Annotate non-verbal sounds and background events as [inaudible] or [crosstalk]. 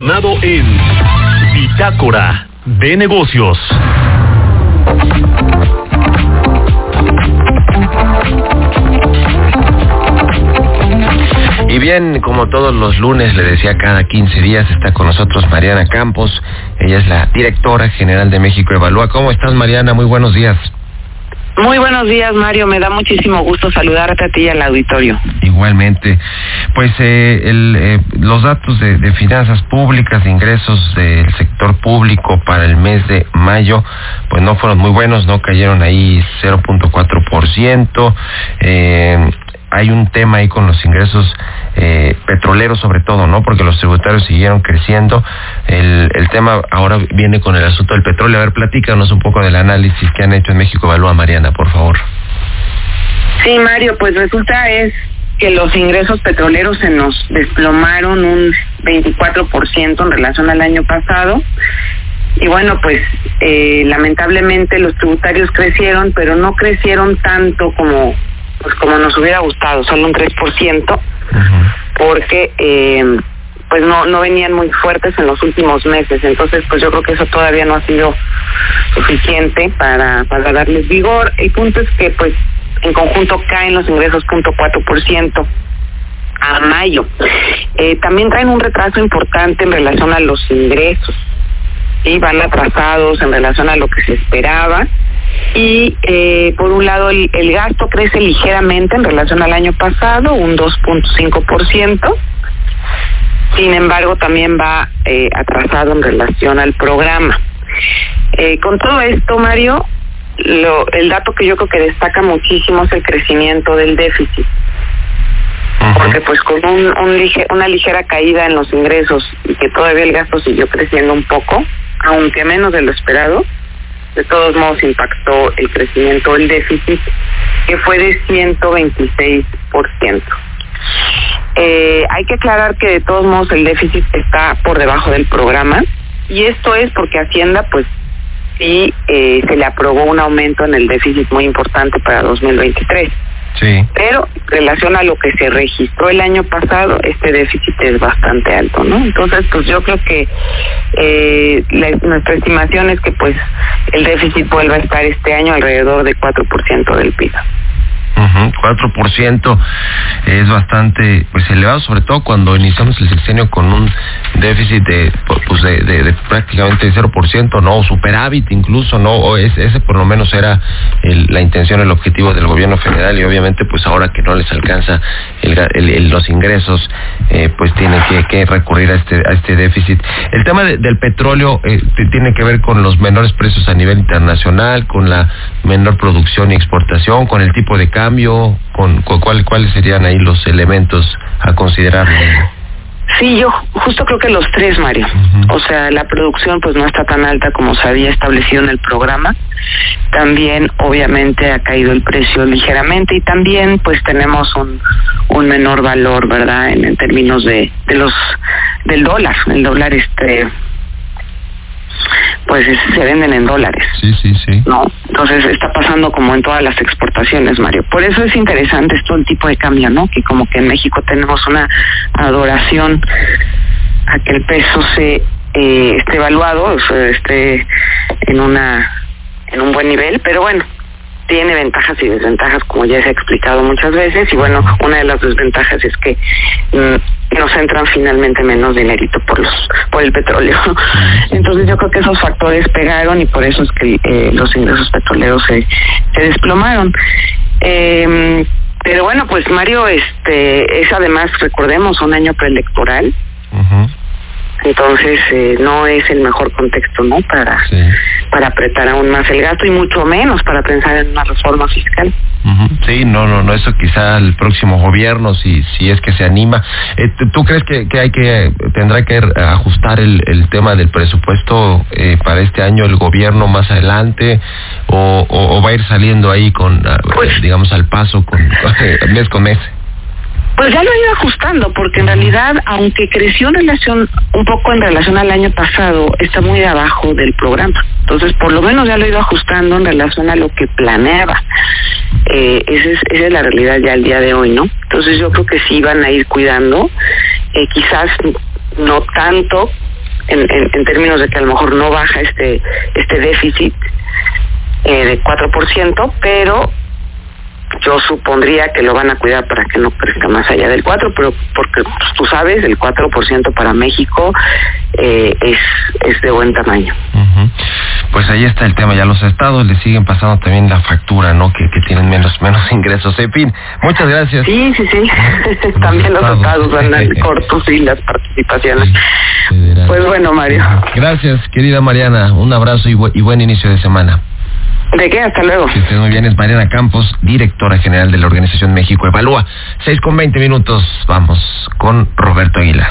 En Bitácora de Negocios. Y bien, como todos los lunes, le decía, cada 15 días está con nosotros Mariana Campos. Ella es la directora general de México Evalúa. ¿Cómo estás, Mariana? Muy buenos días. Muy buenos días, Mario. Me da muchísimo gusto saludarte a ti y al auditorio. Igualmente. Pues eh, el, eh, los datos de, finanzas públicas, ingresos del sector público para el mes de mayo, pues no fueron muy buenos, ¿no? Cayeron ahí 0.4%. Eh, hay un tema ahí con los ingresos eh, petroleros sobre todo, ¿no? Porque los tributarios siguieron creciendo. El, el tema ahora viene con el asunto del petróleo. A ver, platícanos un poco del análisis que han hecho en México Evalúa, Mariana, por favor. Sí, Mario, pues resulta es que los ingresos petroleros se nos desplomaron un 24% en relación al año pasado. Y bueno, pues eh, lamentablemente los tributarios crecieron, pero no crecieron tanto como pues como nos hubiera gustado, solo un 3%, uh porque eh, pues no no venían muy fuertes en los últimos meses, entonces pues yo creo que eso todavía no ha sido suficiente para para darles vigor. El punto es que pues en conjunto caen los ingresos 0.4% a mayo. Eh, también traen un retraso importante en relación a los ingresos. ¿sí? Van atrasados en relación a lo que se esperaba y eh, por un lado el, el, gasto crece ligeramente en relación al año pasado, un 2.5%. Sin embargo, también va eh, atrasado en relación al programa. Eh, con todo esto, Mario, lo, el dato que yo creo que destaca muchísimo es el crecimiento del déficit. Uh -huh. Porque pues con un, un lige, una ligera caída en los ingresos y que todavía el gasto siguió creciendo un poco, aunque menos de lo esperado, de todos modos impactó el crecimiento del déficit, que fue de 126%. Eh, hay que aclarar que de todos modos el déficit está por debajo del programa y esto es porque Hacienda pues sí eh, se le aprobó un aumento en el déficit muy importante para 2023. Pero relación a lo que se registró el año pasado, este déficit es bastante alto, ¿no? Entonces, pues yo creo que eh, nuestra estimación es que pues el déficit vuelva a estar este año alrededor de 4% del PIB. Uh -huh, 4% es bastante pues elevado, sobre todo cuando iniciamos el sexenio con un déficit de pues de, de, de prácticamente 0%, no, o superávit incluso, no, o es, ese por lo menos era la intención, el objetivo del gobierno federal y obviamente pues ahora que no les alcanza el, los ingresos, eh, pues tienen que, recurrir a este a este déficit. El tema de, del petróleo eh, tiene que ver con los menores precios a nivel internacional, con la menor producción y exportación, con el tipo de cambio? Con, con cuál, ¿Cuáles serían ahí los elementos a considerar? Sí, yo justo creo que los tres, Mario. Uh -huh. O sea, la producción pues no está tan alta como se había establecido en el programa. También, obviamente, ha caído el precio ligeramente y también pues tenemos un, un menor valor, ¿verdad? En, en términos de, de los del dólar. El dólar este pues se venden en dólares. Sí, sí, sí. No, entonces está pasando como en todas las exportaciones, Mario. Por eso es interesante esto el tipo de cambio, ¿no? Que como que en México tenemos una adoración a que el peso se eh, esté evaluado, o sea, esté en una en un buen nivel, pero bueno, tiene ventajas y desventajas como ya se ha explicado muchas veces y bueno, una de las desventajas es que mm, nos entran finalmente menos dinerito por los por el petróleo. [laughs] Entonces yo creo que esos factores pegaron y por eso es que eh, los ingresos petroleros se, desplomaron. Eh, pero bueno, pues Mario, este es además, recordemos, un año preelectoral. Entonces eh, no es el mejor contexto, ¿no? Para sí. para apretar aún más el gasto y mucho menos para pensar en una reforma fiscal. Uh -huh. Sí, no, no, no, eso quizá el próximo gobierno, si si es que se anima. Eh, ¿Tú crees que, que hay que tendrá que ajustar el, el tema del presupuesto eh, para este año el gobierno más adelante o, o, o va a ir saliendo ahí con, pues, digamos, al paso con [laughs] mes con mes? Pues ya lo he ido ajustando, porque en realidad, aunque creció en relación, un poco en relación al año pasado, está muy abajo del programa. Entonces, por lo menos ya lo he ido ajustando en relación a lo que planeaba. Eh, esa, es, la realidad ya al día de hoy, ¿no? Entonces, yo creo que sí van a ir cuidando, eh, quizás no tanto en términos de que a lo mejor no baja este este déficit eh, de 4%, pero yo supondría que lo van a cuidar para que no crezca más allá del 4, pero porque pues, tú sabes, el 4% para México eh, es, es de buen tamaño. Pues ahí está el tema, ya los estados le siguen pasando también la factura, ¿no? Que, que tienen menos [laughs] menos ingresos. En fin, muchas gracias. Sí, sí, sí. Los [laughs] También los estados. estados andan [laughs] cortos y las participaciones. Federal. Pues bueno, Mario. Gracias, querida Mariana. Un abrazo y, bu- y buen inicio de semana. ¿De qué? Hasta luego. Que muy bien. Es Mariana Campos, directora general de la Organización México Evalúa. 6 con 20 minutos. Vamos con Roberto Aguilar.